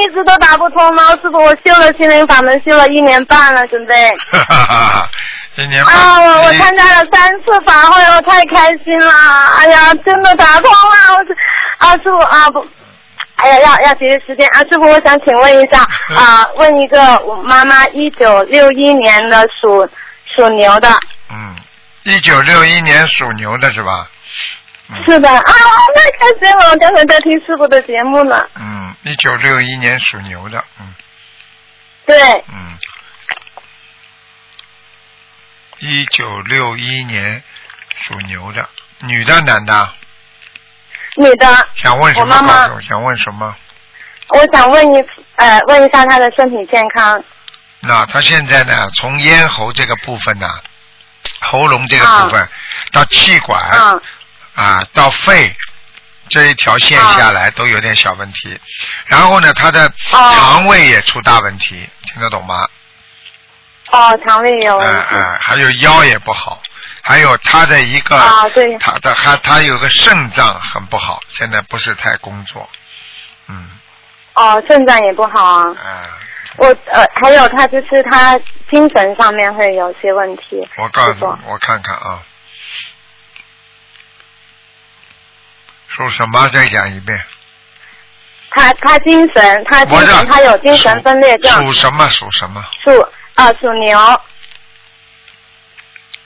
一直都打不通吗？师傅，我修了心灵法门，修了一年半了，准备。哈哈哈哈！一年半。啊，我我参加了三次法会，我太开心了！哎呀，真的打通了！我是啊，师傅啊不，哎呀，要要节约时间啊，师傅，我想请问一下啊，问一个我妈妈一九六一年的属属牛的，嗯，一九六一年属牛的是吧？是的啊，太开心了！我刚才在听师傅的节目呢。嗯，一九六一年属牛的，嗯对，嗯，一九六一年属牛的，女的男的？女的，想问什么？我妈妈想问什么？我想问一呃问一下她的身体健康。那他现在呢，从咽喉这个部分呢，喉咙这个部分、到气管啊啊，到肺这一条线下来都有点小问题。然后呢，他的哦肠胃也出大问题，听得懂吗？哦，肠胃有哎问题。哎，还有腰也不好，还有他的一个，啊对他的还他有个肾脏很不好，现在不是太工作，嗯，哦，肾脏也不好啊。哎，我呃，还有他就是他精神上面会有些问题。我告诉你，我看看啊，属什么？再讲一遍。他他精神，他精我神，他有精神分裂症，属什么？属什么？属啊属牛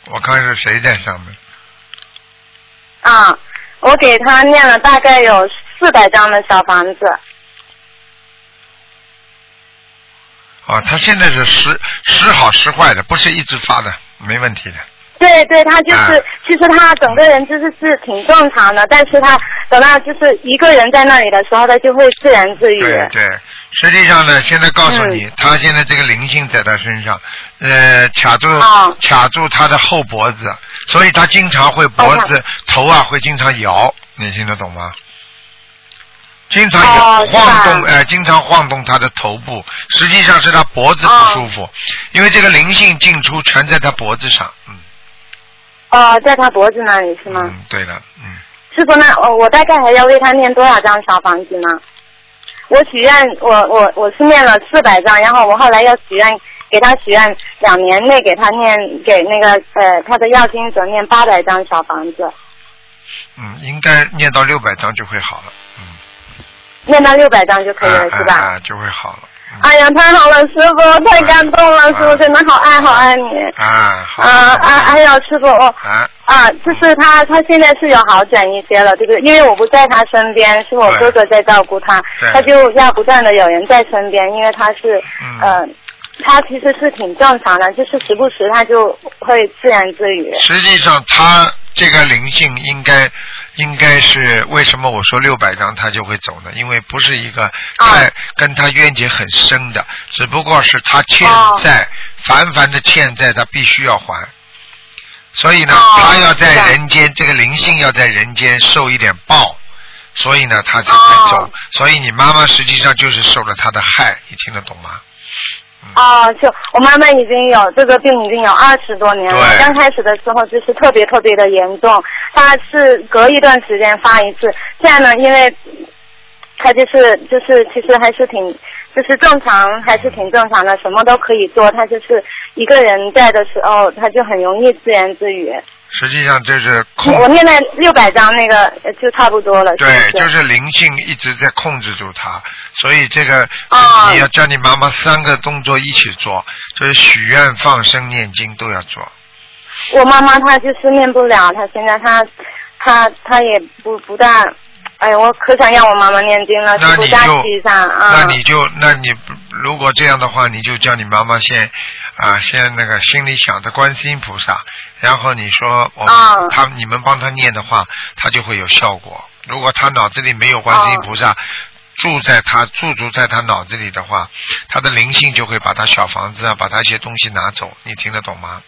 我看是谁在上面？啊。我给他念了大概有四百张的小房子。啊，他现在是时时好时坏的，不是一直发的，没问题的。对对，他就是，啊。其实他整个人就是是挺正常的，但是他等到就是一个人在那里的时候，他就会自言自语。对对，实际上呢，现在告诉你，他现在这个灵性在他身上，呃，卡住、哦卡住他的后脖子，所以他经常会脖子、头啊会经常摇，你听得懂吗？经常摇、晃动，呃，经常晃动他的头部，实际上是他脖子不舒服，因为这个灵性进出全在他脖子上，嗯哦，在他脖子那里是吗？嗯，对的，嗯，师傅，那我我大概还要为他念多少张小房子呢？我许愿，我我我是念了四百张，然后我后来要许愿，给他许愿两年内给他念给那个呃他的药经者念八百张小房子，嗯，应该念到六百张就会好了，嗯，念到六百张就可以了，啊是吧？啊啊就会好了。哎呀，太好了，师傅，太感动了，师傅真的好爱好爱你。啊，好。啊啊！哎呀师傅，哦啊，啊，就是他，他现在是有好转一些了，对不对？因为我不在他身边，是我哥哥在照顾他对，他就要不断的有人在身边，因为他是，嗯呃，他其实是挺正常的，就是时不时他就会自言自语。实际上他这个灵性应该应该是为什么我说六百张他就会走呢？因为不是一个太、跟他冤结很深的，只不过是他欠债，凡凡的欠债，他必须要还。所以呢，哦他要在人间，这个灵性要在人间受一点报，所以呢，他才会走。哦所以你妈妈实际上就是受了他的害，你听得懂吗？哦，就我妈妈已经有这个病已经有二十多年了，刚开始的时候就是特别特别的严重，她是隔一段时间发一次，现在呢，因为她就是就是其实还是挺就是正常还是挺正常的，什么都可以做，她就是一个人在的时候，她就很容易自言自语。实际上就是控我念了六百张那个呃就差不多了，是对，就是灵性一直在控制住他，所以这个、哦你要叫你妈妈三个动作一起做，就是许愿、放生、念经都要做。我妈妈她就是念不了，她现在她她她也不不大，哎呀，我可想让我妈妈念经了，那你就。那你就那你如果这样的话，你就叫你妈妈先啊，先那个心里想着观世音菩萨，然后你说我们、啊他你们帮他念的话，他就会有效果。如果他脑子里没有观世音菩萨。住在他驻足在他脑子里的话，他的灵性就会把他小房子啊，把他一些东西拿走，你听得懂吗？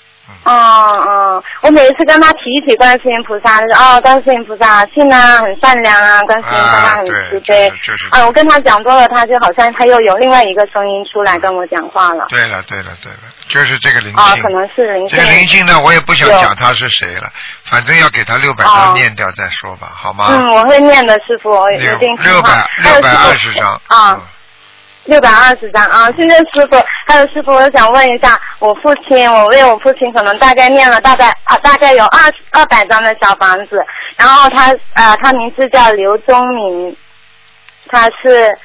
嗯嗯，我每一次跟他提起观世音菩萨，他说哦，观世音菩萨信啊，很善良啊，观世音菩萨很慈悲。就是就是啊，我跟他讲多了，他就好像他又有另外一个声音出来跟我讲话了。对了，对了，对了，就是这个灵性。啊，可能是灵性。这个灵性呢，我也不想讲他是谁了，反正要给他六百哦张念掉再说吧，好吗？嗯，我会念的，师傅，我一六定六百六百二十张。啊嗯。六百二十张啊！现在师傅，还有师傅，我想问一下，我父亲，我为我父亲可能大概念了大概啊，大概有二二百张的小房子，然后他呃，他名字叫刘忠明，他是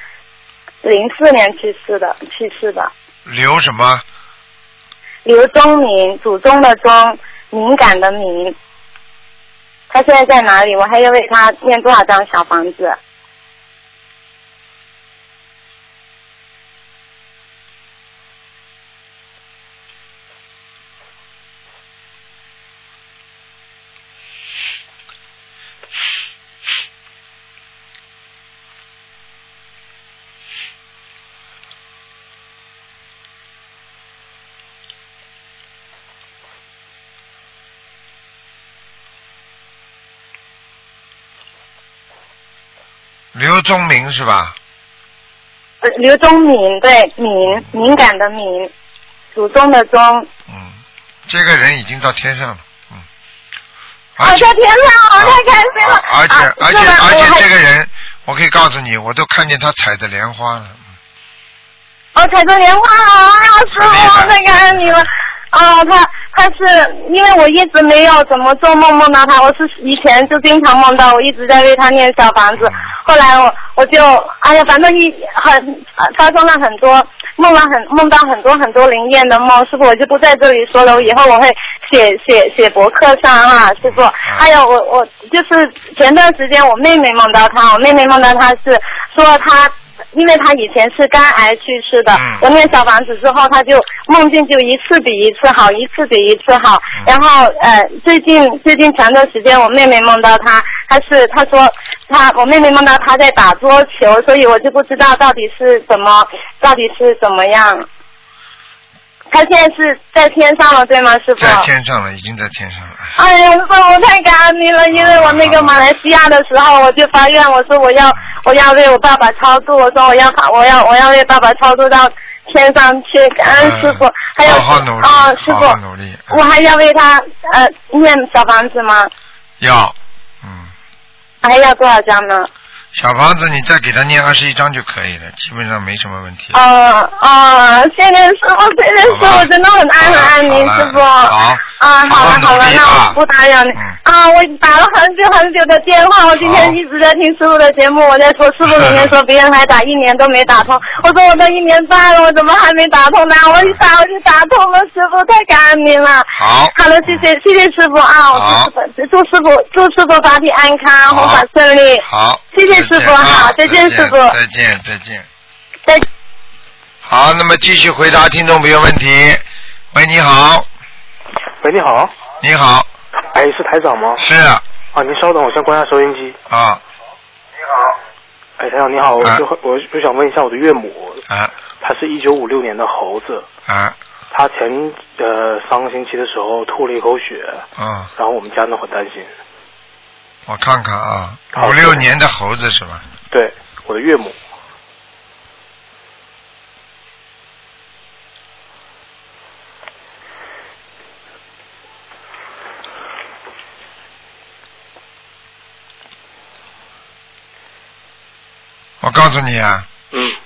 零四年去世的，去世的。刘什么？刘忠明，祖宗的宗，敏感的敏。他现在在哪里？我还要为他念多少张小房子？刘忠明是吧？呃，刘宗敏，对，敏，敏感的敏，祖宗的宗。嗯，这个人已经到天上了，嗯。哦，在天上，我太开心了。而且啊而且而且这个人，我可以告诉你，我都看见他踩着莲花了。哦，踩着莲花啊，师很厉害傅，太感恩你了。哦，他他是因为我一直没有怎么做梦梦到他，我是以前就经常梦到，我一直在为他念小房子。后来我我就哎呀，反正一很呃发生了很多梦了很梦到很多很多灵验的梦，师傅我就不在这里说了，我以后我会写写写博客上啊、师傅。还有我我就是前段时间我妹妹梦到他，我妹妹梦到他是说他。因为他以前是肝癌去世的，嗯我念小房子之后，他就梦境就一次比一次好，一次比一次好。然后呃，最近最近前段时间，我妹妹梦到他，他是他说他我妹妹梦到他在打桌球，所以我就不知道到底是怎么到底是怎么样。他现在是在天上了，对吗，师傅？在天上了，已经在天上了。哎呀，师傅，我太感恩你了，因为我那个马来西亚的时候，我就发愿，我说我要我要为我爸爸超度，我说我要我要我要为爸爸超度到天上去，感恩师傅。还有嗯好好努力，啊，师傅。我还要为他呃念小房子吗？要，嗯，还要多少张呢？小房子你再给他念二十一章就可以了，基本上没什么问题。哦哦，谢谢师傅，谢谢师傅，真的很爱很爱您，师傅。好啊，好了好了，那我不打扰你嗯啊！我打了很久很久的电话，我今天一直在听师傅的节目，我在说师傅明天 说别人还打一年都没打通，我说我都一年半了，我怎么还没打通呢？我一打我就打通了，师傅太感恩您了。好，好了，谢谢谢谢师傅啊！我好祝师傅祝师傅祝师傅法体安康，弘法顺利。好，谢谢师傅好再见师傅。再见再见。再好，那么继续回答听众朋友问题。喂，你好，喂，你好，你好，哎，是台长吗？是。啊，啊，您稍等，我先关下收音机。啊。你好。哎，台长你好，我啊就我就想问一下我的岳母，啊。她是一九五六年的猴子，啊。她前呃三个星期的时候吐了一口血，啊！然后我们家呢很担心。我看看啊，五六年的猴子是吧？对，我的岳母，我告诉你啊，嗯，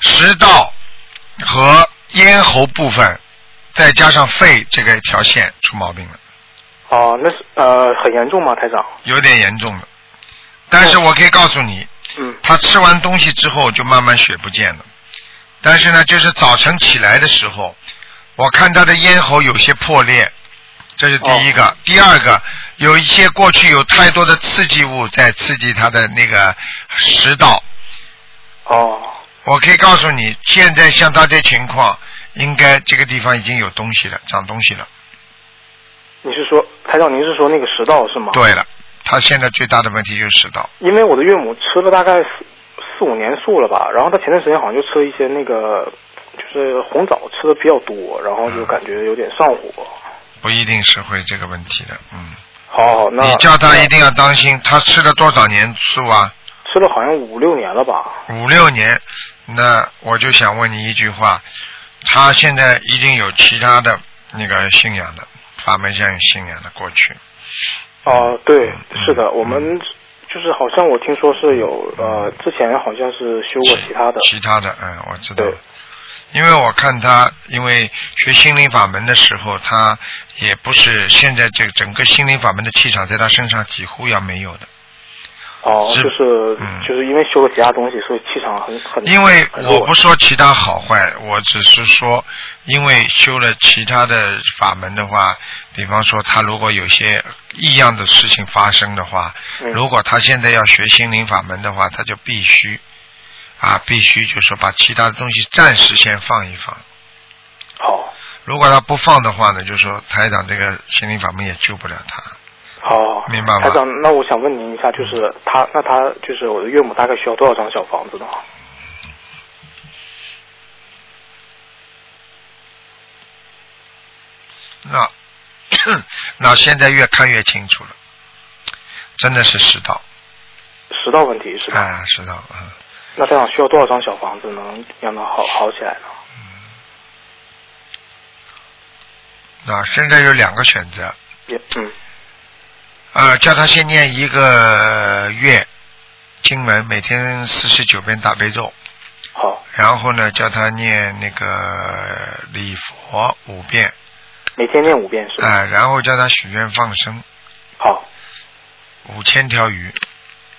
食道和咽喉部分，再加上肺这个一条线出毛病了，哦、那是呃很严重吗，台长？有点严重了。但是我可以告诉你，嗯，他吃完东西之后就慢慢血不见了。但是呢，就是早晨起来的时候，我看他的咽喉有些破裂，这是第一个。第二个，有一些过去有太多的刺激物在刺激他的那个食道。哦，我可以告诉你，现在像他这情况，应该这个地方已经有东西了，长东西了。你是说台长？您是说那个食道是吗？。对了，他现在最大的问题就是食道。因为我的岳母吃了大概四四五年素了吧，然后她前段时间好像就吃了一些那个就是红枣吃的比较多，然后就感觉有点上火。不一定是会这个问题的，嗯。好好，那你叫他一定要当心，他吃了多少年素啊？吃了好像五六年了吧？五六年，那我就想问你一句话，他现在一定有其他的那个信仰的法门上有信仰的过去。哦、对，嗯是的，我们就是好像我听说是有呃，之前好像是修过其他的。其他的，嗯，我知道。因为我看他，因为学心灵法门的时候，他也不是现在这个整个心灵法门的气场在他身上几乎要没有的。哦，就是、嗯就是因为修了其他东西，所以气场很很。因为我不说其他好坏，我只是说，因为修了其他的法门的话，比方说他如果有些异样的事情发生的话，嗯如果他现在要学心灵法门的话，他就必须啊，必须就是说把其他的东西暂时先放一放。好，如果他不放的话呢，就说台长这个心灵法门也救不了他。好，明白吗台长，那我想问您一下，就是他，那他就是我的岳母大概需要多少张小房子呢？那 那现在越看越清楚了，真的是世道十道问题是吧？啊，世道啊。那这样需要多少张小房子能让他好好起来呢？那现在有两个选择，也嗯，啊，叫他先念一个月经文，每天四十九遍大悲咒，好，然后呢，叫他念那个礼佛五遍，每天念五遍是吧？啊，然后叫他许愿放生。好，五千条鱼，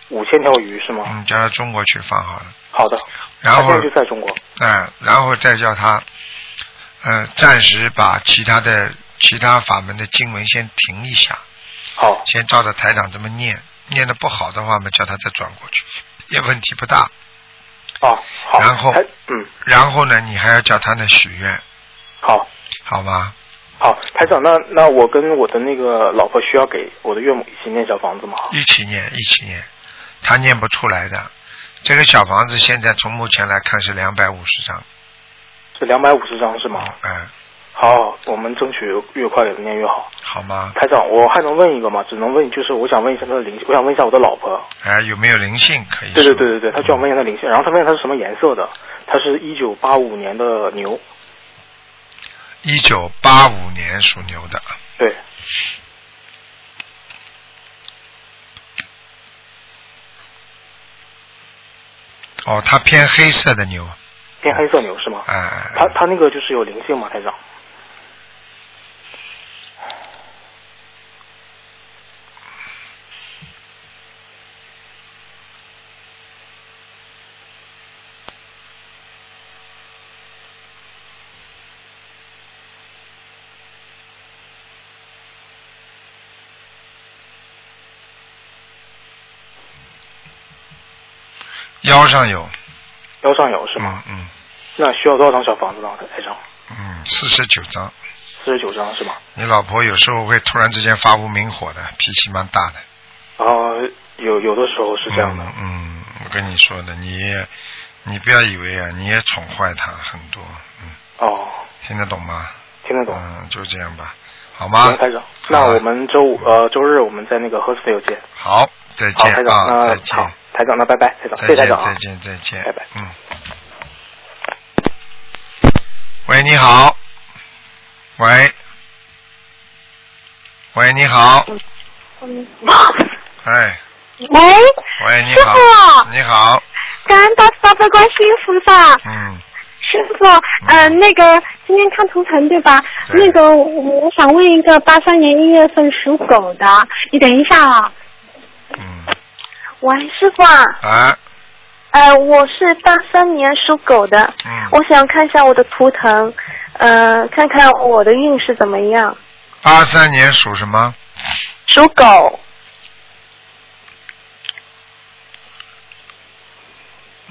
五千条鱼是吗？嗯，叫他中国去放好了，好的，然后他现在就在中国。啊，然后再叫他，呃，暂时把其他的其他法门的经文先停一下，好，先照着台长这么念，念的不好的话嘛，叫他再转过去，也问题不大。哦，好。然后嗯，然后呢，你还要叫他呢许愿，好，好吗？好，台长，那那我跟我的那个老婆需要给我的岳母一起念小房子吗？一起念，一起念，他念不出来的。这个小房子现在从目前来看是两百五十张，是两百五十张是吗？嗯，好，我们争取越快给他念越好。好吗？台长，我还能问一个吗？只能问，就是我想问一下他的灵，我想问一下我的老婆。哎，有没有灵性可以？对对对对对，他就想问一下他灵性，然后他问他是什么颜色的，他是一九八五年的牛，一九八五年属牛的，对，哦，他偏黑色的牛，偏黑色牛是吗？哎、哎他他那个就是有灵性吗，台长？腰上有，腰上有是吗？嗯嗯那需要多少张小房子呢，台长？嗯，四十九张。四十九张是吗？你老婆有时候会突然之间发无名火的，脾气蛮大的。然后有有的时候是这样的。嗯。嗯，我跟你说的，你你不要以为啊，你也宠坏她很多，嗯，哦，听得懂吗？听得懂。嗯，就这样吧，好吗行，？台长，那我们周五呃周日我们在那个 h o s t e l 见。好，再见啊，再见好，，台长，那拜拜，台长，再见，谢谢台长啊再。见，再见，拜拜嗯。喂，你好。喂。喂，你好。哎，喂，喂，你师好。傅你好，感恩大慈大悲观世音菩萨。嗯，师傅，呃，那个今天看图腾对吧？对那个我我想问一个八三年一月份属狗的，你等一下啊。嗯，喂，师傅啊，啊，呃，我是八三年属狗的，嗯，我想看一下我的图腾，呃，看看我的运势怎么样。八三年属什么？属狗，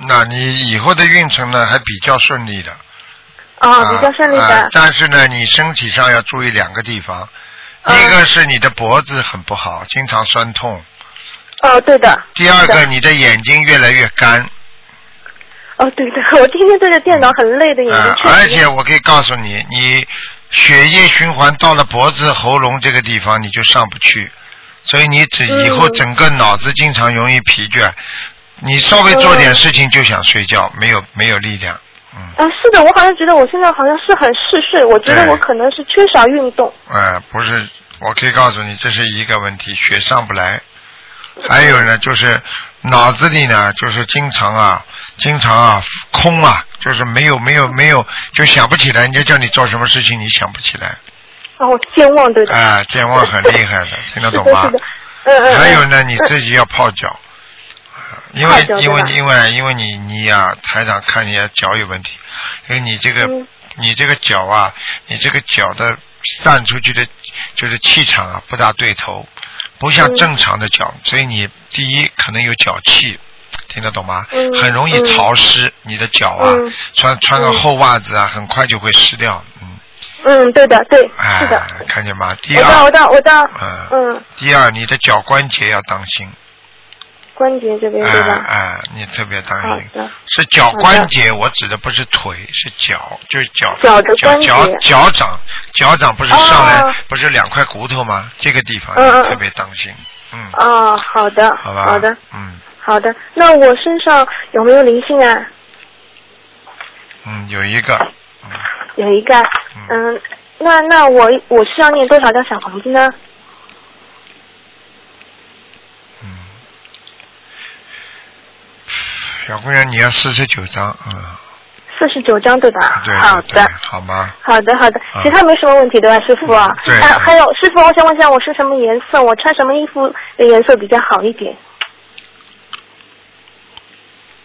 那你以后的运程呢，还比较顺利的。啊，比较顺利啊的。但是呢，你身体上要注意两个地方，嗯一个是你的脖子很不好，经常酸痛；哦，对的。第二个，你的眼睛越来越干。哦，对的，我天天对着电脑很累的眼睛啊，而且我可以告诉你，你血液循环到了脖子、喉咙这个地方，你就上不去，所以你只以后嗯整个脑子经常容易疲倦，你稍微做点事情就想睡觉，没有没有力量，嗯，啊，是的，我好像觉得我现在好像是很嗜睡，我觉得我可能是缺少运动。哎、不是，我可以告诉你，这是一个问题，血上不来，还有呢，就是脑子里呢，就是经常啊，经常啊空啊，就是没有没有没有，就想不起来。人家叫你做什么事情，你想不起来。哦，健忘对的。啊，健忘很厉害的，听得懂吗？还有呢，你自己要泡脚，因为因为因为因为你你呀，台长看你脚有问题，因为你这个你这个脚啊，你这个脚的散出去的，就是气场啊，不大对头。不像正常的脚，所以你第一可能有脚气，听得懂吗？很容易潮湿，你的脚啊，穿穿个厚袜子啊，很快就会湿掉。嗯。嗯，对的，对，是的。看见吗？第二，我知道，我知道，嗯嗯。第二，你的脚关节要当心。关节这边对吧？哎，你特别当心。是脚关节，我指的不是腿，是脚，就是脚。脚的关节。脚脚掌，脚掌不是上来不是两块骨头吗？这个地方特别当心。嗯。哦，好的。好吧。好的。嗯。好的，那我身上有没有灵性啊？嗯，有一个。有一个。嗯。那那我我需要念多少张小房子呢？小姑娘，你要四十九张啊。四十九张对吧？对好的。好吗？好的好的，其他没什么问题对吧，师傅？对。还还有师傅，我想问一下，我是什么颜色？我穿什么衣服的颜色比较好一点？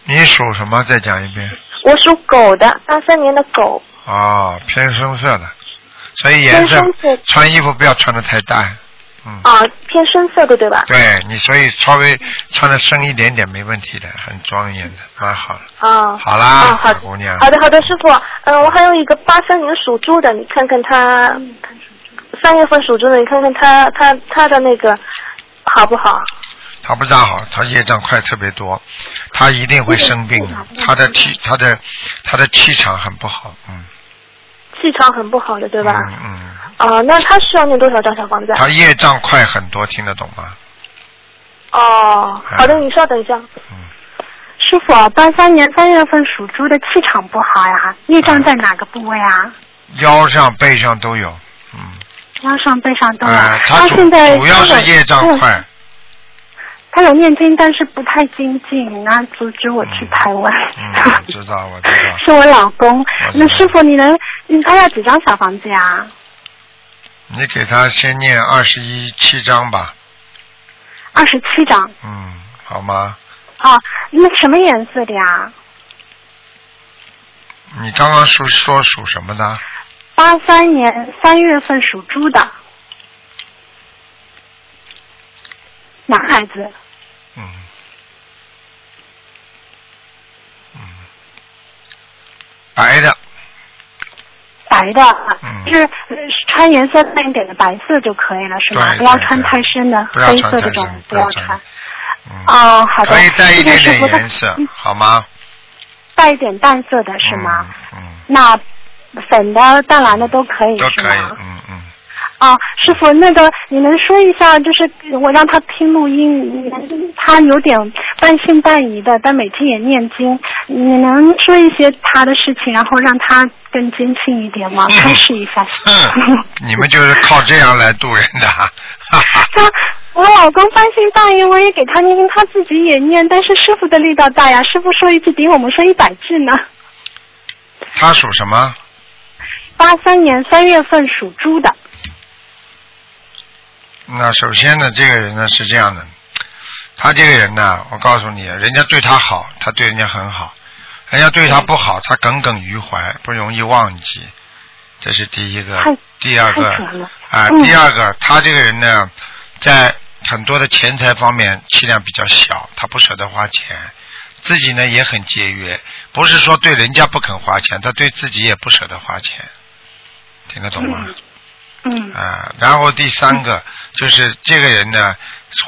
你属什么？再讲一遍。我属狗的，八三年的狗。哦，偏深色的，所以颜色穿衣服不要穿的太淡。啊，偏深色的对吧？对你，所以稍微穿的深一点点没问题的，很庄严的，蛮好了。啊，好啦，好姑娘。好的，好的，师傅，嗯，我还有一个八三年属猪的，你看看他三月份属猪的，你看看他他他的那个好不好？他不咋好，他业障快特别多，他一定会生病的，他的气他的他的气场很不好，嗯。气场很不好的，对吧？嗯嗯。哦，那他需要念多少张小房子？他业障快很多，听得懂吗？哦，好的，你稍等一下。嗯。师傅，八三年三月份属猪的气场不好呀，业障在哪个部位啊？腰上、背上都有，嗯。腰上、背上都有。他现在主要是业障快。他有念经，但是不太精进，那阻止我去台湾。嗯，知道，我知道。是我老公。那师傅，你能，他要几张小房子呀？你给他先念二十一七章吧。二十七章。嗯，好吗？啊，那什么颜色的呀？你刚刚说说属什么的？八三年三月份属猪的男孩子。嗯。嗯。白的。白的，就是穿颜色淡一点的白色就可以了，是吗？不要穿太深的黑色这种，不要穿。哦，好的。可以带一点点颜色，好吗？带一点淡色的是吗？嗯。那粉的、淡蓝的都可以，是吗？啊，师傅，那个你能说一下，就是我让他听录音，他有点半信半疑的，但每天也念经，你能说一些他的事情，然后让他更坚信一点吗？开示一下。嗯你们就是靠这样来渡人的。他，我老公半信半疑，我也给他念经，他自己也念，但是师傅的力道大呀，师傅说一句顶我们说一百句呢。他属什么？八三年三月份属猪的。那首先呢，这个人呢是这样的，他这个人呢，我告诉你，人家对他好，他对人家很好；人家对他不好，他耿耿于怀，不容易忘记。这是第一个。第二个啊，第二个，他这个人呢，在很多的钱财方面气量比较小，他不舍得花钱，自己呢也很节约，不是说对人家不肯花钱，他对自己也不舍得花钱，听得懂吗？嗯啊，然后第三个就是这个人呢，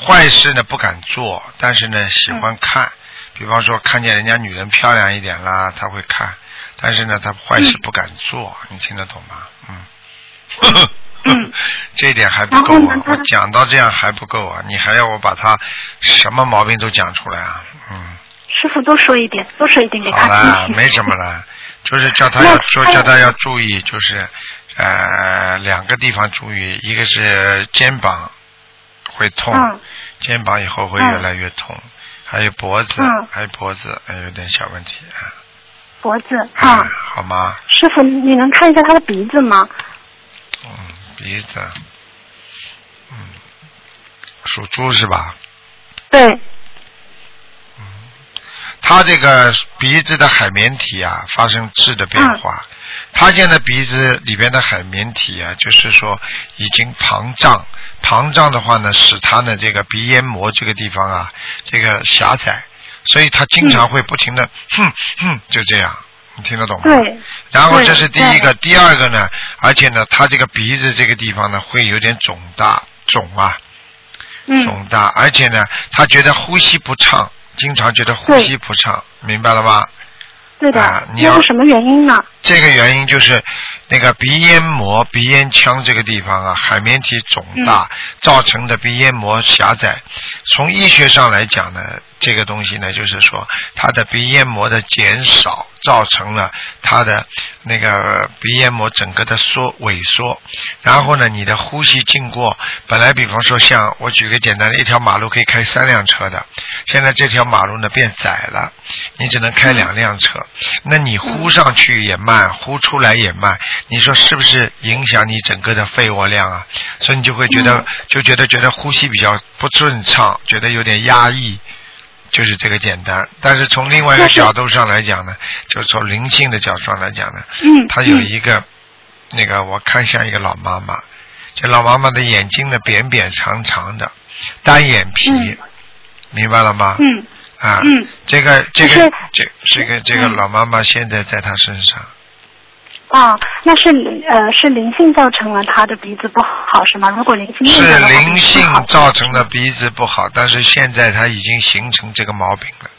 坏事呢不敢做，但是呢喜欢看，比方说看见人家女人漂亮一点啦，他会看，但是呢他坏事不敢做，你听得懂吗？嗯，嗯，这一点还不够啊，我讲到这样还不够啊，你还要我把他什么毛病都讲出来啊？嗯，师傅多说一点，多说一点给他好了，没什么了，就是叫他要说，叫他要注意，就是。呃，两个地方注意，一个是肩膀会痛，肩膀以后会越来越痛，还有脖子，嗯。还有脖子还有点小问题啊，脖子啊，好吗？师傅，你能看一下他的鼻子吗？嗯，鼻子，嗯，属猪是吧？对，他这个鼻子的海绵体啊发生质的变化，他现在鼻子里边的海绵体啊，就是说已经膨胀，膨胀的话呢，使他的这个鼻咽膜这个地方啊，这个狭窄，所以他经常会不停的哼哼就这样，你听得懂吗？对。然后这是第一个，第二个呢，而且呢，他这个鼻子这个地方呢会有点肿大，肿啊，嗯，肿大，而且呢，他觉得呼吸不畅，经常觉得呼吸不畅，明白了吗？对的，啊你要那是什么原因呢？这个原因就是那个鼻咽膜、鼻咽腔这个地方啊，海绵体肿大、造成的鼻咽膜狭窄。从医学上来讲呢，这个东西呢，就是说它的鼻咽膜的减少，造成了它的那个鼻咽膜整个的缩萎缩。然后呢，你的呼吸经过本来比方说像我举个简单的，一条马路可以开三辆车的，现在这条马路呢变窄了，你只能开两辆车。那你呼上去也慢，呼出来也慢，你说是不是影响你整个的肺活量啊？所以你就会觉得，就觉得觉得呼吸比较不顺畅，觉得有点压抑，就是这个简单。但是从另外一个角度上来讲呢，就是从灵性的角度上来讲呢，嗯，她有嗯一个、那个我看像一个老妈妈，这老妈妈的眼睛呢扁扁长长的，单眼皮，嗯。明白了吗？嗯啊，嗯。这个这个这这个这个嗯。老妈妈现在在她身上，啊，那是呃是灵性造成了他的鼻子不好是吗？如果灵性是灵性造成的鼻子不好，但是现在他已经形成这个毛病了。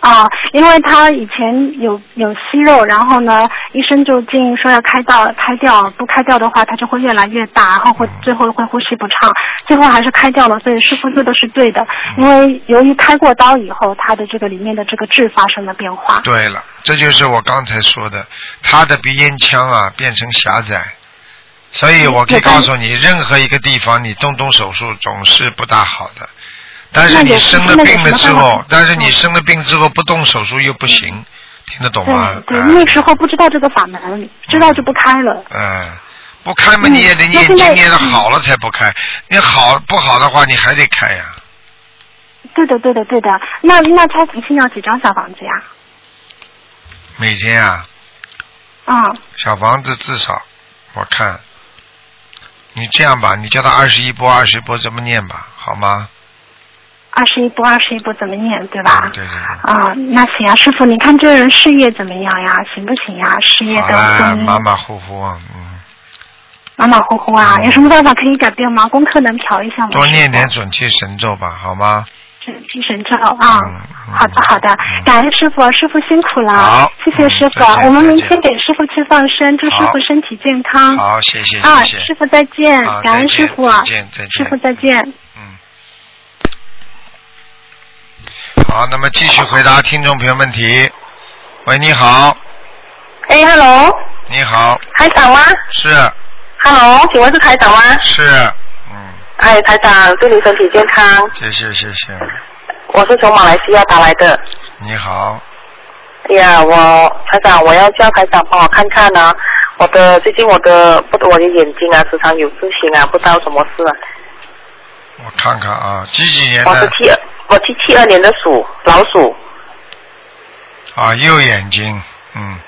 啊，因为他以前有有息肉，然后呢，医生就建议说要开刀开掉，不开掉的话，它就会越来越大，然后会最后会呼吸不畅，最后还是开掉了，所以师傅说的是对的，因为由于开过刀以后，他的这个里面的这个质发生了变化。对了，这就是我刚才说的，他的鼻咽腔啊变成狭窄，所以我可以告诉你，任何一个地方你动动手术总是不大好的。但是你生了病了之后但是你生了病之后不动手术又不行，听得懂吗？对那时候不知道这个法门，知道就不开了。嗯，不开嘛，你也得嗯念经念的好了才不开。你好不好的话，你还得开呀。对的，对的，对的。那那他重新要几张小房子呀？每天啊，啊、小房子至少我看，你这样吧，你叫他二十一波，二十一波这么念吧，好吗？二十一步，二十一步怎么念，对吧？嗯对对对。啊，那行啊，师傅，你看这人事业怎么样呀？行不行呀？事业好跟了，婚姻马马虎虎啊，嗯，马马虎虎啊，嗯有什么办法可以改变吗？功课能调一下吗？多念点准提神咒吧，好吗？傅准提神咒啊。嗯嗯好的，好的嗯，感恩师傅，师傅辛苦了。好谢谢师傅嗯，我们明天给师傅去放生，祝师傅身体健康。好，谢谢啊，谢谢师。傅再见，感恩师傅啊再见再见师傅再见。嗯。好，那么继续回答听众朋友问题。喂，你好，哎，hello，你好，台长吗是？hello，请问是台长吗？是，嗯，哎，台长，祝你身体健康。谢谢谢谢，我是从马来西亚打来的。你好，哎呀，我台长，我要叫台长帮我看看啊，我的最近我的不我的眼睛啊，时常有事情啊，不知道什么事啊。我看看啊，几几年的我是七二，我七七二年的鼠，老鼠，啊？右眼睛，嗯，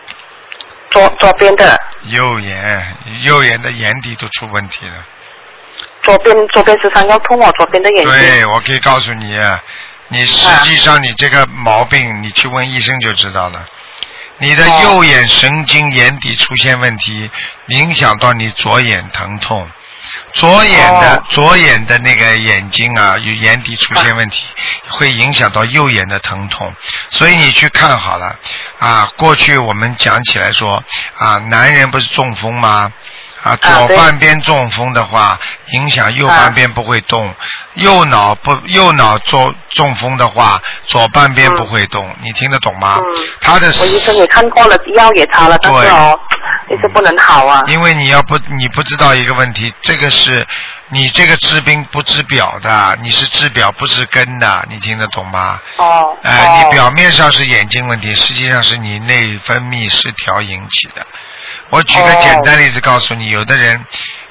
左左边的，右眼，右眼的眼底都出问题了。左边左边时常要痛哦，左边的眼睛。对，我可以告诉你，你实际上你这个毛病，你去问医生就知道了。你的哦右眼神经眼底出现问题，影响到你左眼疼痛。左眼的、哦左眼的那个眼睛啊，有眼底出现问题，会影响到右眼的疼痛。所以你去看好了啊。过去我们讲起来说啊，男人不是中风吗？啊，左半边中风的话，影响右半边不会动；右脑不右脑中中风的话，左半边不会动。你听得懂吗？嗯他的我医生也看过了，药也擦了，但是哦，一直不能好啊。因为你要不你不知道一个问题，这个是你这个治病不治表的，你是治表不治根的，你听得懂吗？哦。哎、哦你表面上是眼睛问题，实际上是你内分泌失调引起的。我举个哦。简单例子告诉你，有的人，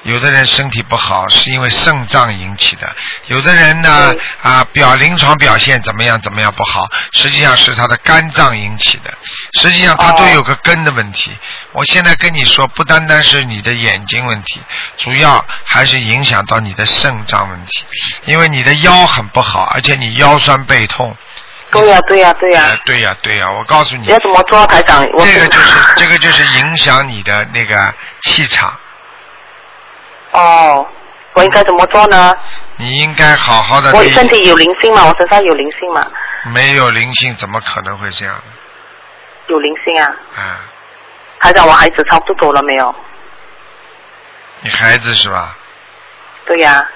有的人身体不好是因为肾脏引起的，有的人呢啊表临床表现怎么样怎么样不好，实际上是他的肝脏引起的，实际上他都有个根的问题。我现在跟你说，不单单是你的眼睛问题，主要还是影响到你的肾脏问题，因为你的腰很不好，而且你腰酸背痛。对呀、对呀、对呀、哎对呀、对呀、我告诉你，要怎么做，台长？我这个就是这个就是影响你的那个气场。哦，我应该怎么做呢？你应该好好的。我身体有灵性嘛？我身上有灵性嘛？没有灵性，怎么可能会这样？有灵性啊！啊，台长，我孩子超度走了没有？你孩子是吧？对呀、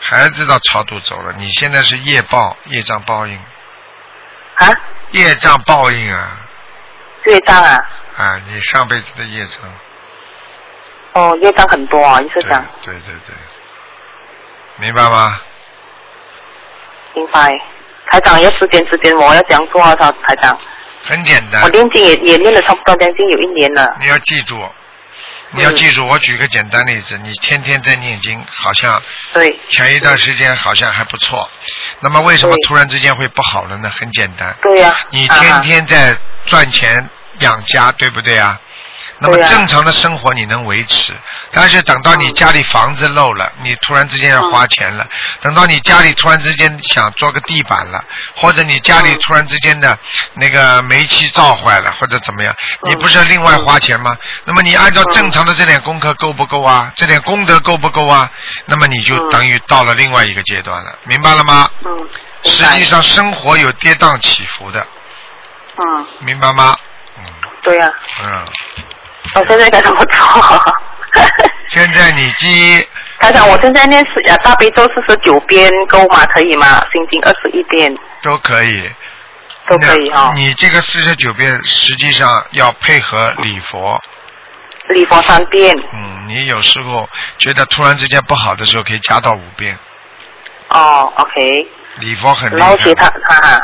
孩子到超度走了，你现在是业报，业障报应。啊？业障报应啊！业障啊？啊，你上辈子的业障。哦，业障很多啊，意思讲，对对对，明白吗？明白。台长，要时间时间我要这样做啊，台台长。很简单我。念经也也念了差不多将近有一年了。你要记住，你要记住。我举个简单例子，你天天在念经，好像对前一段时间好像还不错，那么为什么突然之间会不好了呢？很简单，对呀、你天天在赚钱养家，对不对啊？那么正常的生活你能维持，但是等到你家里房子漏了，你突然之间要花钱了；等到你家里突然之间想做个地板了，或者你家里突然之间的那个煤气灶坏了，或者怎么样，你不是要另外花钱吗？那么你按照正常的这点功课够不够啊？这点功德够不够啊？那么你就等于到了另外一个阶段了，明白了吗？嗯。实际上生活有跌宕起伏的，嗯，明白吗？嗯对呀、嗯，我现在该怎么做？现在你记台长，我现在念四啊大悲咒四十九遍够吗？可以吗？心经二十一遍都可以，都可以哈、你这个四十九遍实际上要配合礼佛。礼佛三遍。嗯，你有时候觉得突然之间不好的时候，可以加到五遍。哦，OK。礼佛很厉害。然后其他哈哈。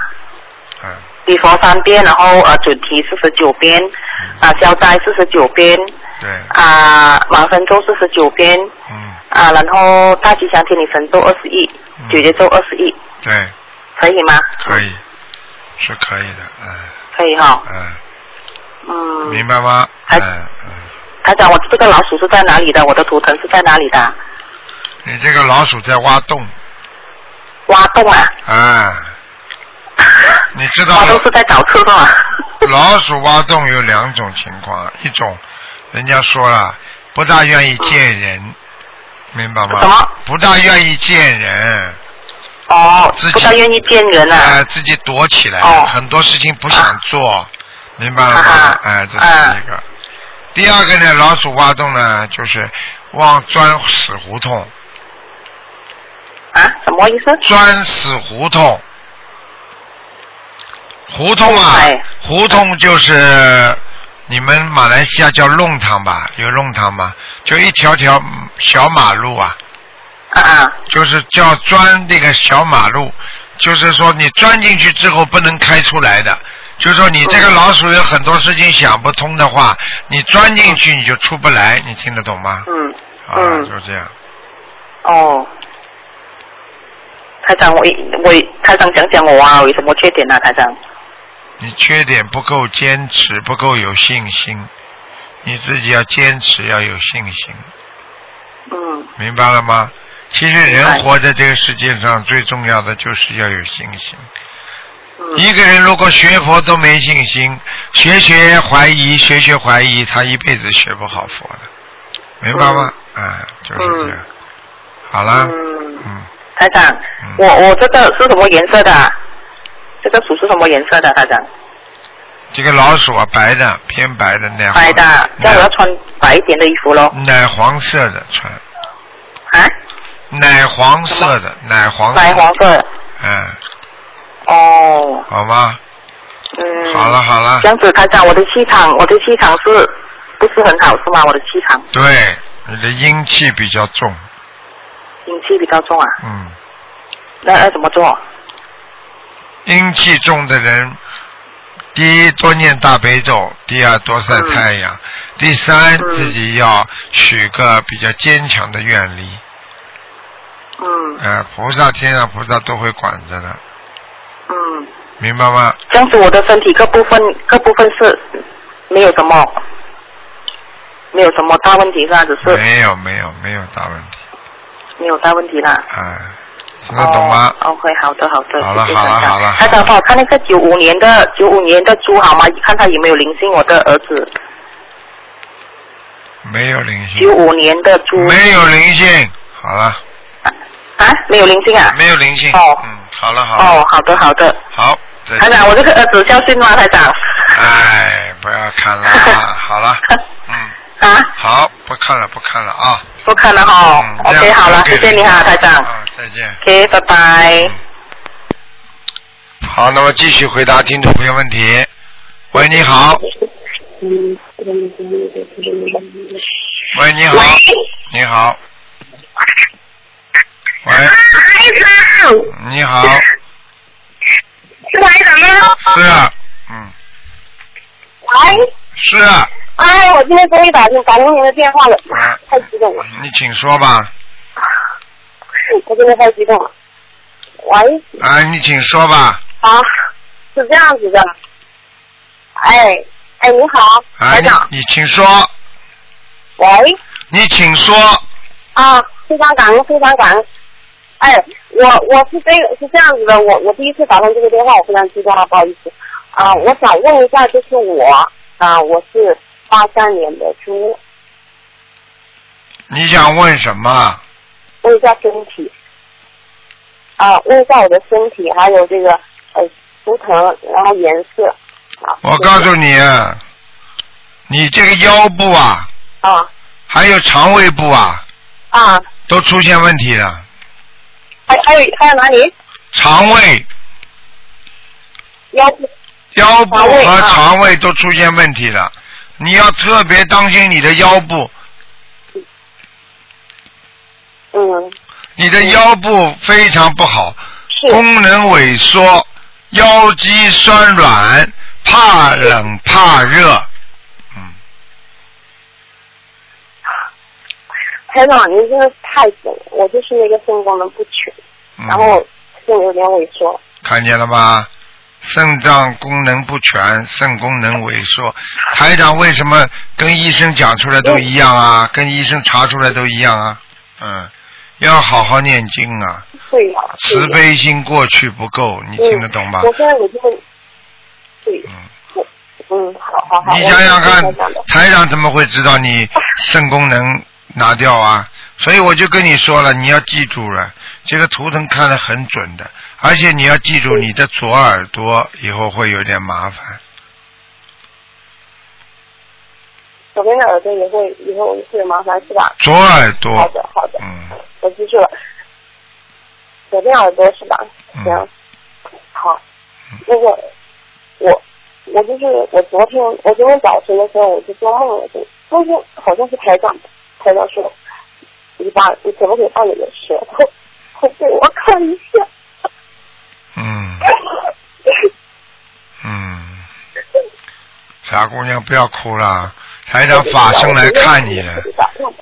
嗯。礼佛三遍，然后呃准提四十九遍，啊消灾四十九遍，对，啊往生咒四十九遍，嗯，啊然后大吉祥天女神咒二十一，九节咒二十一，对，可以吗？可以，是可以的，嗯可以哈、嗯，嗯。明白吗？还嗯嗯，台长，我这个老鼠是在哪里的？我的图腾是在哪里的？你这个老鼠在挖洞，挖洞啊！啊，你知道挖洞是在找吃是吗？老鼠挖洞有两种情况，一种人家说了不大愿意见人，明白吗？什么？不大愿意见人。哦，自己不大愿意见人啊。哎自己躲起来，哦很多事情不想做，明白了吗？啊哎，这是一个。第二个呢，老鼠挖洞呢，就是往钻死胡同。啊？什么意思？钻死胡同。胡同啊，胡同就是你们马来西亚叫弄堂吧？有弄堂吗？就一条条嗯小马路啊。啊啊。就是叫钻那个小马路，就是说你钻进去之后不能开出来的。就是说你这个老鼠有很多事情想不通的话，你钻进去你就出不来，你听得懂吗？嗯。啊，嗯就这样。哦。台长，我我台长讲讲我啊，有什么缺点呢、台长？你缺点不够坚持，不够有信心，你自己要坚持，要有信心，嗯。明白了吗？其实人活在这个世界上，最重要的就是要有信心。嗯一个人如果学佛都没信心，学学怀疑，学学怀疑，他一辈子学不好佛的，明白吗？啊，就是这样。好了，嗯。嗯，台长，我我这个是什么颜色的啊？这个鼠是什么颜色的，台长？这个老鼠啊，白的，偏白的，奶黄白的，那我要穿白一点的衣服喽。奶黄色的穿。啊？奶黄色的，奶黄色。白黄色。嗯，哦。好吗？嗯。好了好了这样子，台长，我的气场，我的气场是不是很好是吗？我的气场。对，你的阴气比较重。阴气比较重啊，嗯，那要怎么做？阴气重的人，第一多念大悲咒，第二多晒太阳，第三嗯自己要许个比较坚强的愿力。嗯呃，菩萨天上菩萨都会管着的，嗯，明白吗？这样子我的身体各部分各部分是没有什么没有什么大问题是吧？只是没有没有没有大问题，没有大问题啦。啊、听得懂吗？哦？OK，好的好的。好了好了好了台长帮我看那个九五年的九五年的猪好吗？看他有没有灵性，我的儿子。没有灵性，九五年的猪。没有灵性，好了，啊，没有灵性啊？没有灵性，哦嗯，好了好了，哦，好的好的。好，再台见。长，我这个儿子孝顺吗？台长。哎，不要看了，好了，嗯，啊，好，不看了不看了啊，不看了哈。嗯 OK，好了，谢谢你哈，台长。啊，再见。OK，拜拜。好，那么继续回答听众朋友问题。喂，你好。喂，你好。你好。喂，你好。是台长吗？是啊，嗯，喂，是啊，哎，我今天终于打进打通您的电话了，啊太激动了，你请说吧。我真的太激动了。喂，哎，你请说吧。啊，是这样子的，哎，哎，你好，啊，台长，你你请说，喂，你请说。啊，非常感恩，非常感恩。哎，我我是这个是这样子的，我我第一次打通这个电话，我非常激动啊，不好意思。啊，我想问一下，就是我啊，我是八三年的猪，你想问什么？问一下身体，啊，问一下我的身体，还有这个呃图腾，然后颜色。啊，我告诉你，你这个腰部啊，啊。还有肠胃部啊，啊，都出现问题了。还还有还有哪里？肠胃、腰。部腰部和肠胃啊。肠胃都出现问题了，你要特别当心你的腰部，嗯你的腰部非常不好，功能萎缩，腰肌酸软，怕冷怕热。嗯，台长，您真的太准了，我就是那个肾功能不全，嗯然后肾有点萎缩。看见了吗？肾脏功能不全，肾功能萎缩。台长为什么跟医生讲出来都一样啊？跟医生查出来都一样啊？嗯，要好好念经啊，慈悲心过去不够，你听得懂吗嗯？我现在我就对，嗯，我嗯，好好好。你想想看台长的，台长怎么会知道你肾功能拿掉啊？所以我就跟你说了，你要记住了，这个图腾看得很准的，而且你要记住你的左耳朵以后会有点麻烦。左边的耳朵也会以后会有麻烦是吧？左耳朵。好的好的，嗯我记住了。左边耳朵是吧？嗯行，好。那个我我就是我昨天我昨天早晨的时候我就做梦了，就梦见好像是台长台长说你把你可不可以把你的舌头头给我看一下？嗯 嗯，傻姑娘不要哭了，台长法身来看你。了，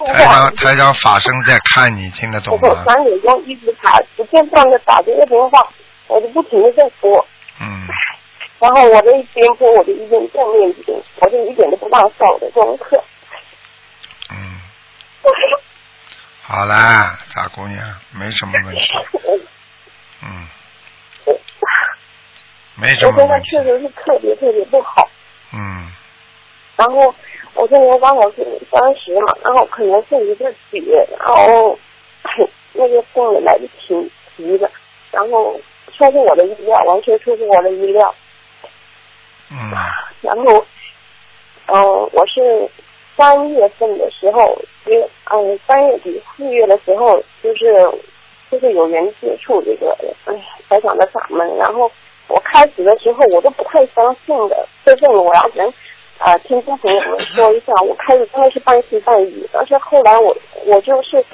台长台长法身在看你，听得懂我吗？三点钟一直打，不间断的打这个电话，我就不停的在拨，嗯。然后我这一边播我就一边在念经，我就一点都不忘上我的功课。嗯，好啦，傻姑娘，没什么问题，嗯，没什我现在确实是特别特别不好。嗯。然后我今年刚好是三十嘛，然后可能是一个节，然后那个病人来的挺急的，然后出乎我的意料，完全出乎我的意料。嗯然后，嗯、我是三月份的时候，因为嗯三月底四月的时候，就是就是有人接触这个哎台长的法门，然后我开始的时候我都不太相信的，这是我要跟啊、听众朋友们说一下，我开始真的是半信半疑，但是后来我我就是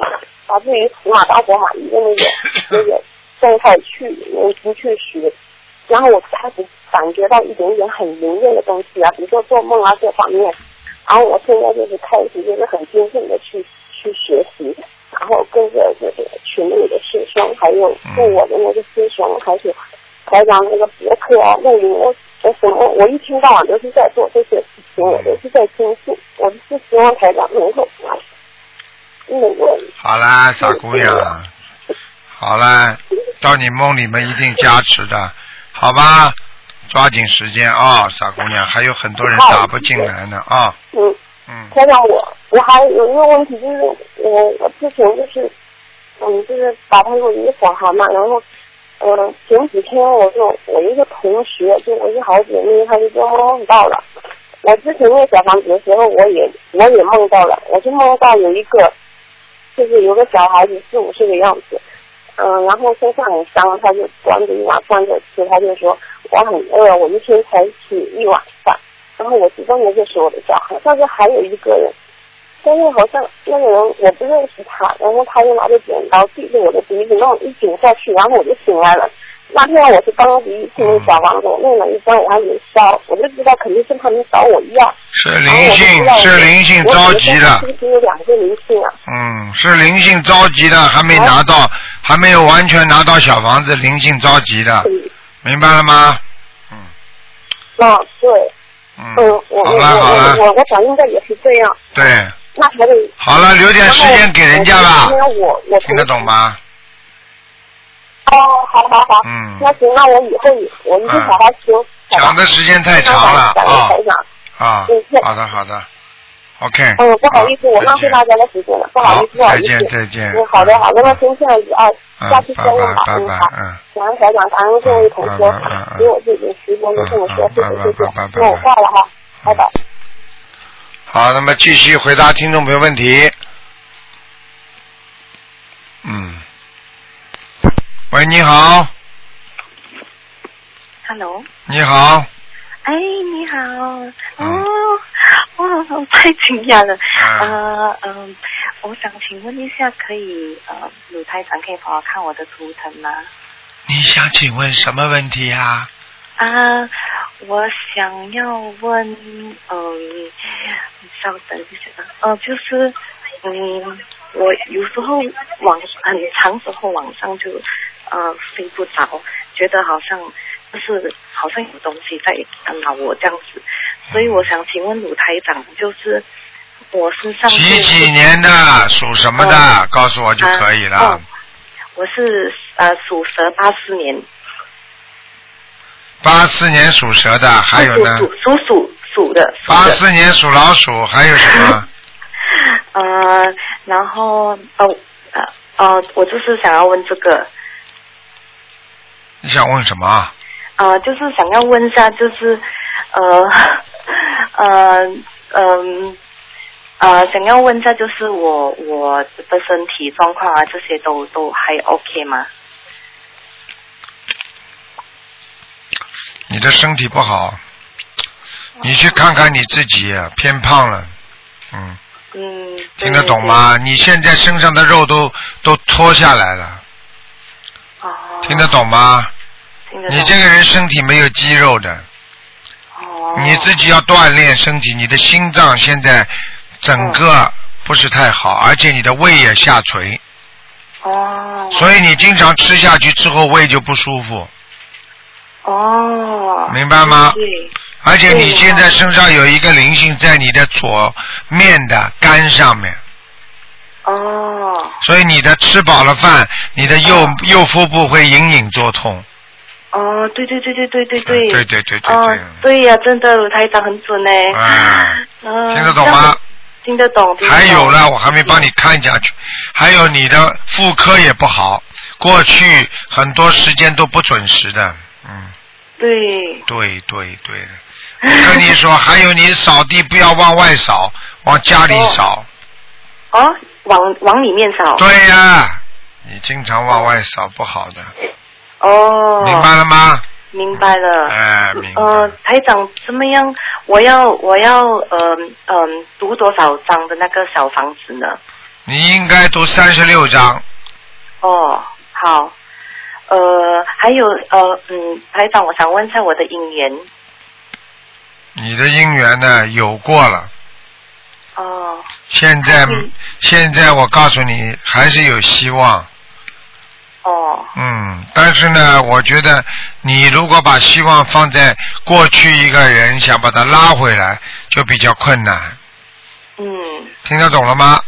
把自己死马当活马医的那个 那个状态去念经去学，然后我开始感觉到一点点很灵验的东西啊，比如说做梦啊这方面，然后我现在就是开始就是很精进的去去学习，然后跟着就是群里的师兄，还有跟我的那个师兄，还是台长那个博客啊录音，我我什么我一天到晚都是在做这些事情，我都是在倾诉，我是希望台长能够那个好啦，傻姑娘，好啦，到你梦里面一定加持的，好吧？抓紧时间啊、傻姑娘，还有很多人打不进来呢啊、嗯。嗯，台长，我我还有一个问题，就是我我之前就是，嗯，就是打胎过一个小孩嘛，然后，嗯，前几天我就我一个同学，就我一个好姐妹，她就说梦到了。我之前那个小房子的时候，我也我也梦到了，我就梦到有一个，就是有个小孩子四五岁的样子，嗯、然后身上很脏，他就端着一碗饭在吃，他就说我很饿，我一天才吃一碗饭。然后我知道那个是我的小孩，但是还有一个人，但是好像那个人我不认识他，然后他就拿着剪刀对着我的鼻子那么一剪下去，然后我就醒来了。那天我是刚刚第一次那小房子，我弄了一张我还没烧，我就知道肯定是他们找我要。是灵性，是灵性着急的是，不是有两个灵性啊？嗯，是灵性着急的，还没拿到，还没有完全拿到小房子，灵性着急的，嗯，明白了吗？嗯啊，对，嗯嗯，，我好我我，我我想应该也是这样，对，那还得好了，留点时间给人家吧我我听得懂吗？哦，好好好，嗯那行，那我以后我一定好好修。讲的时间太长了啊。啊好的好的，OK。嗯，不好意思，我浪费大家的时间了，不好意思，不好再见意思。再见。嗯，好的好的，那先这样子啊，嗯下次再问吧，嗯好。嗯感恩台长，感恩各位同学给我这点时间就这么说，谢谢谢谢。那我挂了哈，拜拜。好，那么继续回答听众朋友问题。嗯，喂，你好，Hello，你好，哎，你好，哦，哇，太惊讶了，嗯。呃，嗯、我想请问一下，可以呃，鲁台长可以帮我看我的图腾吗？你想请问什么问题啊？啊，我想要问，嗯、稍等一下，呃，就是，嗯，我有时候晚很长时候晚上就呃睡不着，觉得好像就是好像有东西在干扰我这样子，所以我想请问鲁台长，就是我身上几几年的，属什么的？嗯告诉我就可以了。啊哦我是呃属蛇八四年，八四年属蛇的，还有呢？属属属属属的，八四年属老鼠，还有什么？呃，然后哦呃呃，我就是想要问这个，你想问什么？啊呃，就是想要问一下，就是呃呃嗯呃，想要问一下，就是我我的身体状况啊，这些都都还 OK 吗？你的身体不好，你去看看你自己，偏胖了，嗯，嗯，听得懂吗？你现在身上的肉都都脱下来了，哦，听得懂吗？听得懂。你这个人身体没有肌肉的，哦，你自己要锻炼身体。你的心脏现在整个不是太好，而且你的胃也下垂，哦。所以你经常吃下去之后胃就不舒服，哦，明白吗？对，而且你现在身上有一个灵性在你的左面的肝上面，哦所以你的吃饱了饭，你的右、右腹部会隐隐作痛。哦，对对对对对对对，对对对对哦对，对呀、真的，卢台长很准呢。啊，嗯，听得懂吗？听得懂。听得懂还有呢，我还没帮你看下去。还有你的妇科也不好，过去很多时间都不准时的。嗯，对。对对对。我跟你说，还有你扫地不要往外扫，往家里扫。哦，往往里面扫。对呀、你经常往外扫不好的，哦。明白了吗？明白了。哎，明白。呃，台长怎么样？我要我要呃嗯、读多少张的那个小房子呢？你应该读三十六章。哦，好。呃，还有呃，嗯，台长，我想问一下我的姻缘。你的姻缘呢有过了，哦，现在现在我告诉你还是有希望。哦，嗯，但是呢，我觉得你如果把希望放在过去一个人，想把他拉回来，就比较困难。嗯，听得懂了吗？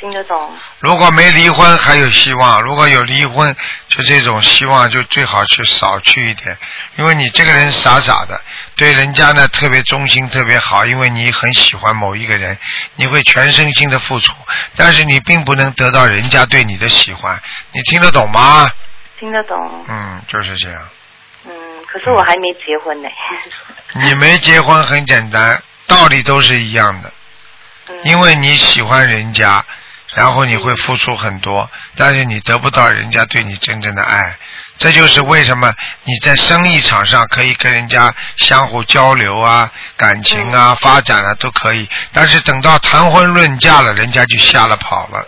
听得懂。如果没离婚还有希望，如果有离婚，就这种希望就最好去少去一点，因为你这个人傻傻的，对人家呢特别忠心，特别好，因为你很喜欢某一个人，你会全身心的付出，但是你并不能得到人家对你的喜欢，你听得懂吗？听得懂。嗯，就是这样。嗯，可是我还没结婚呢。你没结婚很简单，道理都是一样的，因为你喜欢人家。然后你会付出很多，但是你得不到人家对你真正的爱，这就是为什么你在生意场上可以跟人家相互交流啊、感情啊、发展啊都可以，但是等到谈婚论嫁了，人家就吓了跑了。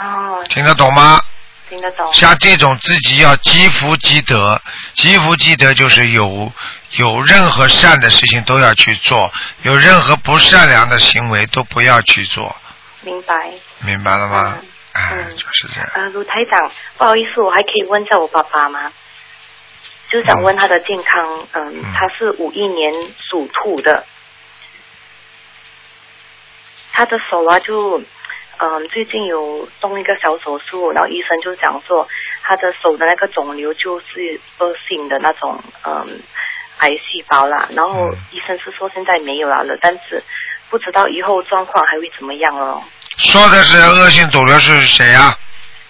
哦。听得懂吗？听得懂。像这种自己要积福积德，积福积德就是有有任何善的事情都要去做，有任何不善良的行为都不要去做。明白。明白了吗？哎，嗯就是这样。呃，卢台长，不好意思，我还可以问一下我爸爸吗？就想问他的健康，嗯，他是五一年属兔的，他的手啊就，嗯，最近有动一个小手术，然后医生就讲说，他的手的那个肿瘤就是恶性的那种，嗯，癌细胞啦，然后医生是说现在没有了了，但是不知道以后状况还会怎么样哦。说的是恶性肿瘤是谁呀、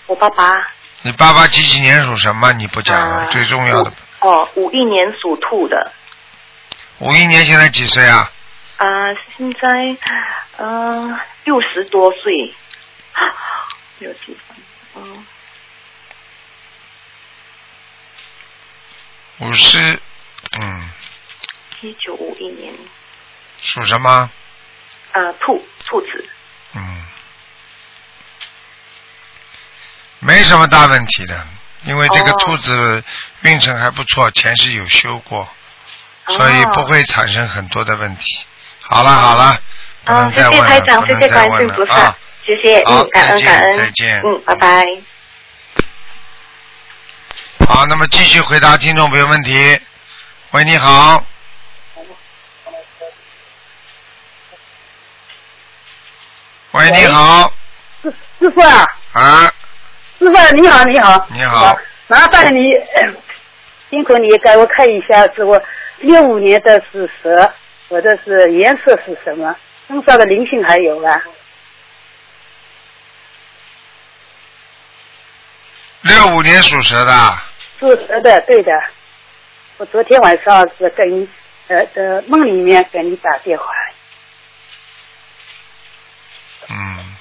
我爸爸。你爸爸几几年属什么？你不讲了，最重要的。哦，五一年属兔的，五一年现在几岁啊？啊、现在呃六十多岁，没有记分，嗯，五十，嗯，一九五一年，属什么？啊，兔兔子，嗯，没什么大问题的，因为这个哦兔子运程还不错，前世有修过，所以不会产生很多的问题。好了好了，不能再问了，谢台长，不谢谢观能再问了啊！，谢谢，好嗯，感恩感恩，再见嗯，拜拜。好，那么继续回答听众朋友问题。喂，你好。喂，你好。师师傅啊，啊，师傅你好，你好。你好。麻烦你，辛苦你给我看一下，是我六五年的是蛇，我的是颜色是什么？身上的灵性还有吗？六五年属蛇的，属蛇的，对的。我昨天晚上是跟你呃的梦里面给你打电话，嗯。嗯，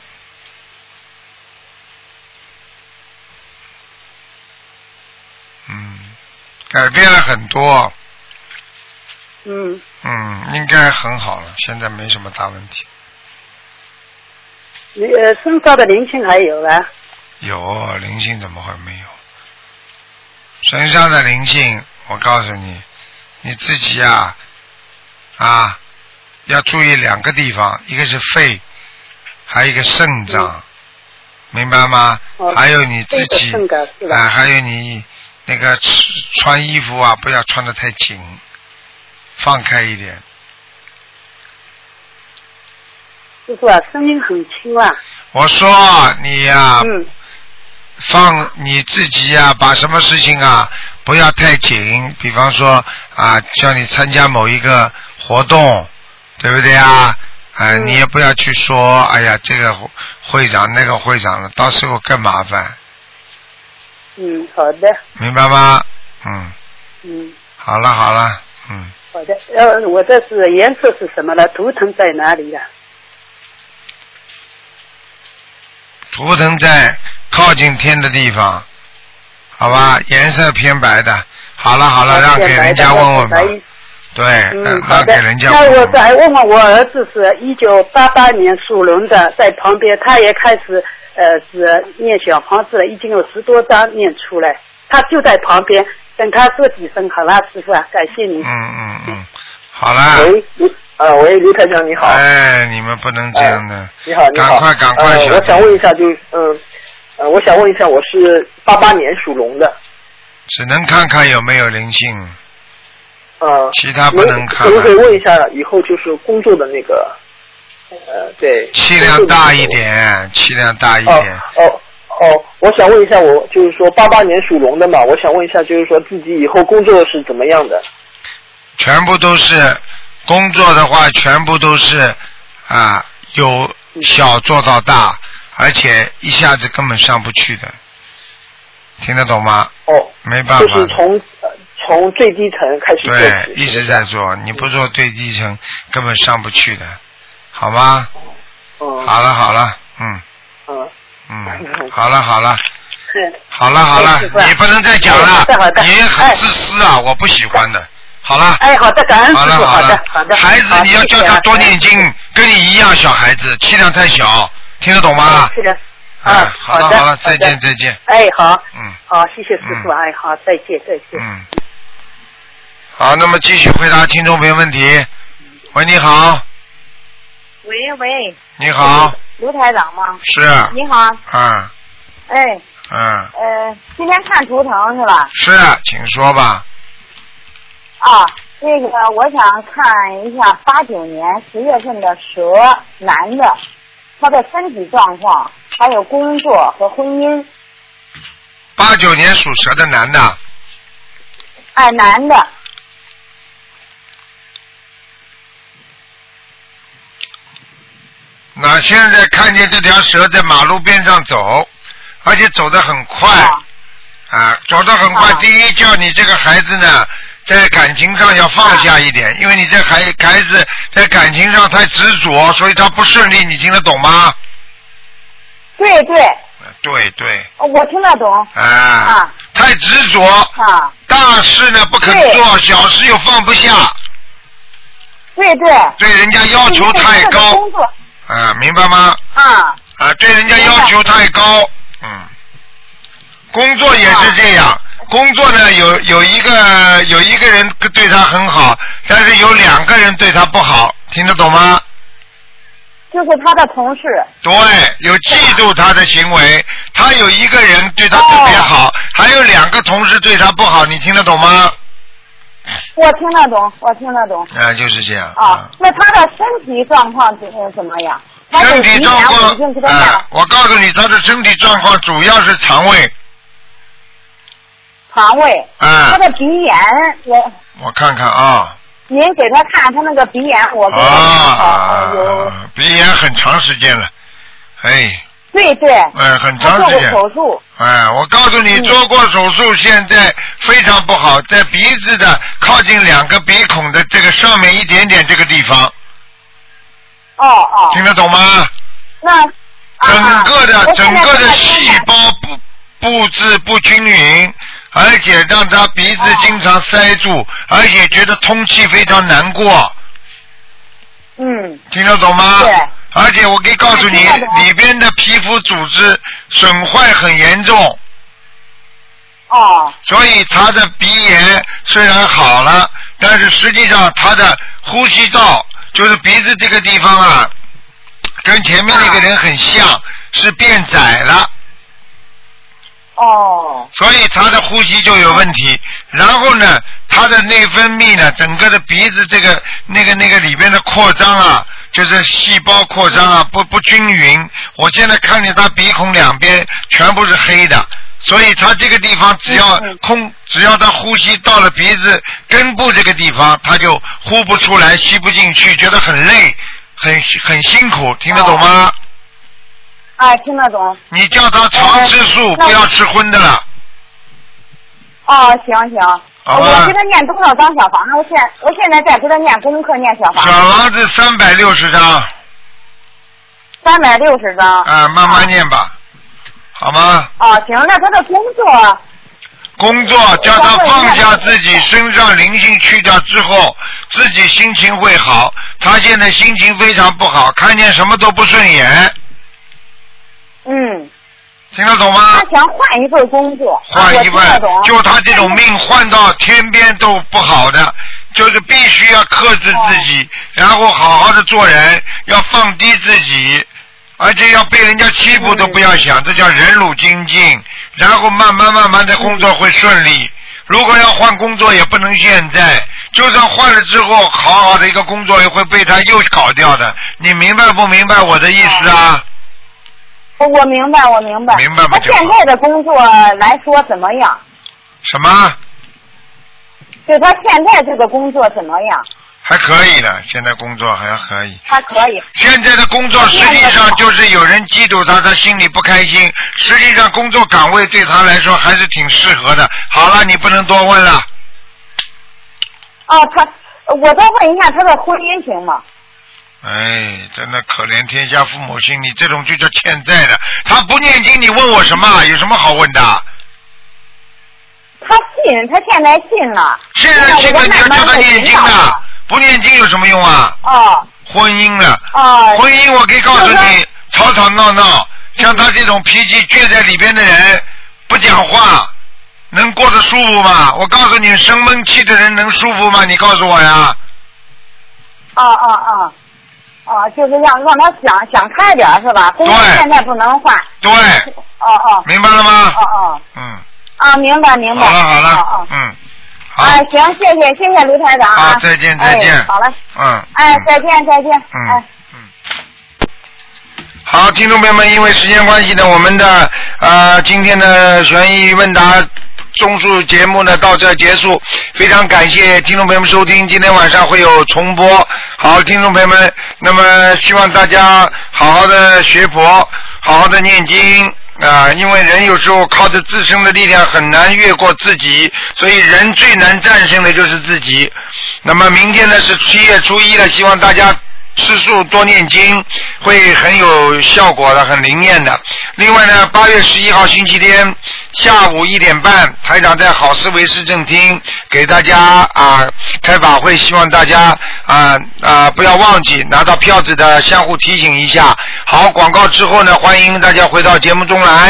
改变了很多，嗯，嗯，应该很好了，现在没什么大问题。你呃身上的灵性还有啊？有灵性怎么会没有？身上的灵性，我告诉你，你自己呀、啊，要注意两个地方，一个是肺，还有一个肾脏，明白吗？哦还有你自己啊，还有你那个穿衣服啊，不要穿的太紧，放开一点。师傅啊，声音很轻啊。我说你呀、嗯放你自己呀、把什么事情啊不要太紧，比方说啊，叫你参加某一个活动，对不对啊？啊，你也不要去说，哎呀，这个会长那个会长了，到时候更麻烦，嗯，好的，明白吗？嗯，嗯，好了好了，嗯，好的。呃，我这是颜色是什么呢？图腾在哪里呀、图腾在靠近天的地方，好吧，颜色偏白的。好了好了，让给人家问问吧。对，那嗯，好的。给人家那我再问问我儿子是一九八八年属龙的，在旁边，他也开始呃是念小房子了，已经有十多张念出来，他就在旁边，等他说几声好啦，师傅啊，感谢你。嗯嗯嗯，好啦。喂，卢啊，喂，刘台长你好。哎，你们不能这样的。你好，你好。赶快赶快我想问一下，就是嗯呃，我想问一下，我是八八年属龙的，只能看看有没有灵性，呃，其他不能看可不可以问一下，以后就是工作的那个，呃，对。气量大一点，气量大一点。哦哦，我想问一下，我就是说八八年属龙的嘛，我想问一下，就是说自己以后工作是怎么样的？全部都是工作的话，全部都是啊，由小做到大，而且一下子根本上不去的，听得懂吗？哦，没办法就是从呃从最低层开始做对，一直在做，你不做最低层根本上不去的，好吗？哦。好了好了，嗯嗯嗯，好了好了。是。好了好了你不能再讲了你很自私啊，我不喜欢的。好了。哎，好的，感恩师傅，好了好了好的，好的。孩子你要叫他多念。经，跟你一样，小孩子气量太小，听得懂吗？是的。哎，好了好的好了，再见再见。哎，好。嗯。好，谢谢师傅，哎，好，再见再见。嗯。好，那么继续回答听众朋友问题。喂，你好，喂喂，你好，刘台长吗？是，你好，嗯哎，嗯，呃，今天看图腾是吧？是，请说吧。啊，那个我想看一下八九年十月份的蛇男的，他的身体状况，还有工作和婚姻。八九年属蛇的男的，哎，男的，那现在看见这条蛇在马路边上走，而且走得很快，啊，走得很快。第一，叫你这个孩子呢，在感情上要放下一点，因为你这孩孩子在感情上太执着，所以他不顺利。你听得懂吗？对对，对对，哦我听得懂。啊，太执着，啊，大事呢不肯做，小事又放不下，对对。对人家要求太高，工作啊，明白吗？啊。啊，对人家要求太高，嗯，工作也是这样。工作呢，有有一个有一个人对他很好，但是有两个人对他不好，听得懂吗？就是他的同事。对，有嫉妒他的行为，他有一个人对他特别好，还有两个同事对他不好，你听得懂吗？我听得懂，我听得懂。啊，就是这样。啊，那他的身体状况怎怎么样？他身体状况我告诉你，他的身体状况主要是肠胃。肠胃，啊他的鼻炎，我我看看啊，您给他看他那个鼻炎，我给他啊看有，鼻炎很长时间了，哎，对对，哎，很长时间。手术，哎，我告诉你，做过手术，现在非常不好，在鼻子的靠近两个鼻孔的这个上面一点点这个地方，哦哦，听得懂吗？那整个的、啊整个的细胞布布置不均匀，而且让他鼻子经常塞住，而且觉得通气非常难过，嗯，听得懂吗？对。而且我可以告诉你，里边的皮肤组织损坏很严重。哦。所以他的鼻炎虽然好了，但是实际上他的呼吸道，就是鼻子这个地方啊，跟前面那个人很像，是变窄了。哦。所以他的呼吸就有问题，然后呢，他的内分泌呢，整个的鼻子这个那个那个里边的扩张啊，就是细胞扩张啊，不不均匀。我现在看见他鼻孔两边全部是黑的，所以他这个地方只要空，只要他呼吸到了鼻子根部这个地方，他就呼不出来，吸不进去，觉得很累，很很辛苦，听得懂吗？哎，听得懂。你叫他常吃素，不要吃荤的了。哦，行行，好吧我给他念多少张小房子？我现我现在在给他念功课，念小房小子，房子三百六十张，三百六十张。啊，慢慢念吧，好吗？哦，行，那他的工作，工作叫他放下自己身上灵性去掉之后，自己心情会好。他现在心情非常不好，看见什么都不顺眼。嗯。听得懂吗？他想换一份工作。换一份就他这种命换到天边都不好的，就是必须要克制自己，然后好好的做人，要放低自己，而且要被人家欺负都不要想，这叫忍辱精进，然后慢慢慢慢的工作会顺利。如果要换工作，也不能现在，就算换了之后，好好的一个工作也会被他又搞掉的。你明白不明白我的意思啊？我我明白，我明白。明白吗他现在的工作来说怎么样？什么？就他现在这个工作怎么样？还可以的，现在工作还可以。还可以。现在的工作实际上就是有人嫉妒他，他心里不开心。实际上工作岗位对他来说还是挺适合的。好了，你不能多问了。哦，他，我再问一下他的婚姻行吗？哎，真的可怜天下父母心，你这种就叫欠债的。他不念经，你问我什么？有什么好问的？他信，他现在信了。现在信了，你要叫他念经的，不念经有什么用啊？哦。婚姻了。哦。婚姻，我可以告诉你，吵吵闹闹，像他这种脾气倔在里边的人，不讲话，能过得舒服吗？我告诉你，生闷气的人能舒服吗？你告诉我呀。哦哦哦，哦，就是让让他想想开点儿是吧？工作现在不能换。对。哦哦。明白了吗？哦哦。嗯。啊，明白明白。好了好了哦哦。嗯。啊，行，谢谢谢谢卢台长啊。好再见再见哎好了。嗯。哎，再见再见。嗯哎。好，听众朋友们，因为时间关系呢，我们的呃今天的悬疑问答综述节目呢到这结束，非常感谢听众朋友们收听，今天晚上会有重播。好，听众朋友们，那么希望大家好好的学佛，好好的念经。啊、因为人有时候靠着自身的力量很难越过自己，所以人最难战胜的就是自己。那么明天呢是七月初一了，希望大家吃素多念经，会很有效果的，很灵验的。另外呢，八月十一号星期天下午一点半，台长在好思维市政厅给大家啊开法会，希望大家啊啊不要忘记拿到票子的，相互提醒一下。好，广告之后呢，欢迎大家回到节目中来。